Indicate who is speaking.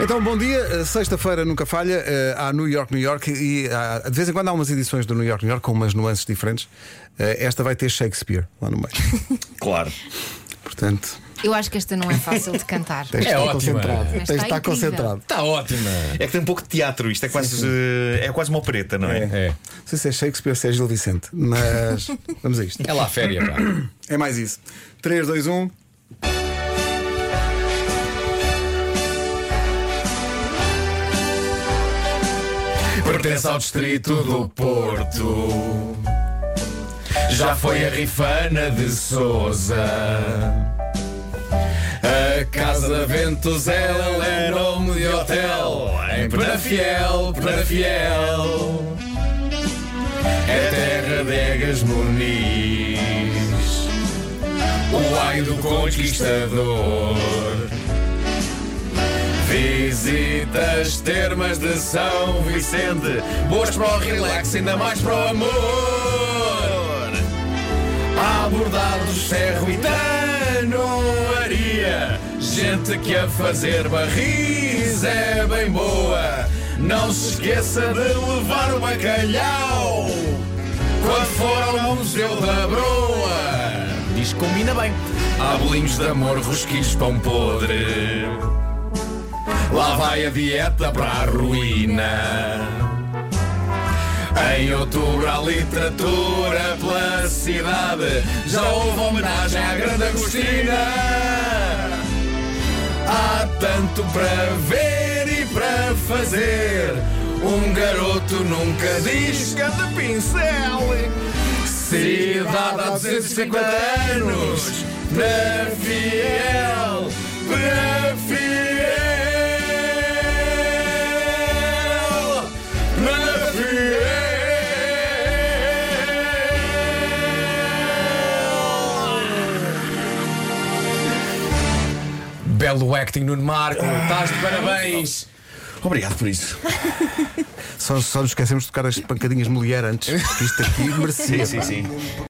Speaker 1: Então, bom dia. Uh, Sexta-feira nunca falha. Uh, há New York, New York. E há- de vez em quando há umas edições do New York, New York com umas nuances diferentes. Esta vai ter Shakespeare lá no meio.
Speaker 2: Claro.
Speaker 1: Portanto,
Speaker 3: Eu acho que esta não é fácil de cantar.
Speaker 1: tens
Speaker 4: É
Speaker 1: estar
Speaker 4: ótima.
Speaker 1: concentrado. Tens de estar concentrado.
Speaker 4: Está ótima.
Speaker 2: É que tem um pouco de teatro, isto é quase, eh, é quase uma opereta, não é?
Speaker 4: É.
Speaker 1: Não sei se é Shakespeare, se é Gil Vicente, mas vamos a isto.
Speaker 4: É lá a féria, pá.
Speaker 1: É mais isso. um. 3, 2, 1.
Speaker 4: Pertence ao distrito do Porto. Já foi a Rifana de Souza. A Casa Ventos ela é nome de hotel. Em Penafiel, Penafiel. É terra de Egas Muniz. O ai do conquistador. Visitas termas de São Vicente, boas para o relax, ainda mais para o amor. Abordados ferro e tanoaria, gente que a fazer barris é bem boa. Não se esqueça de levar o bacalhau quando for ao Museu da Broa. Diz que combina bem. Há bolinhos de amor, rosquilhos, pão podre. Lá vai a dieta para a ruína. Em outubro há literatura pela cidade. Já houve homenagem à grande Agostina. Há tanto para ver e para fazer. Um garoto nunca diz que de pincel. Cidade há 250 anos. Na fiel, Belo acting, Nuno Marco. Estás de parabéns.
Speaker 2: Obrigado por isso.
Speaker 1: Só, só nos esquecemos de tocar as pancadinhas mulher antes. porque Isto aqui merecia.
Speaker 2: Sim, sim, sim.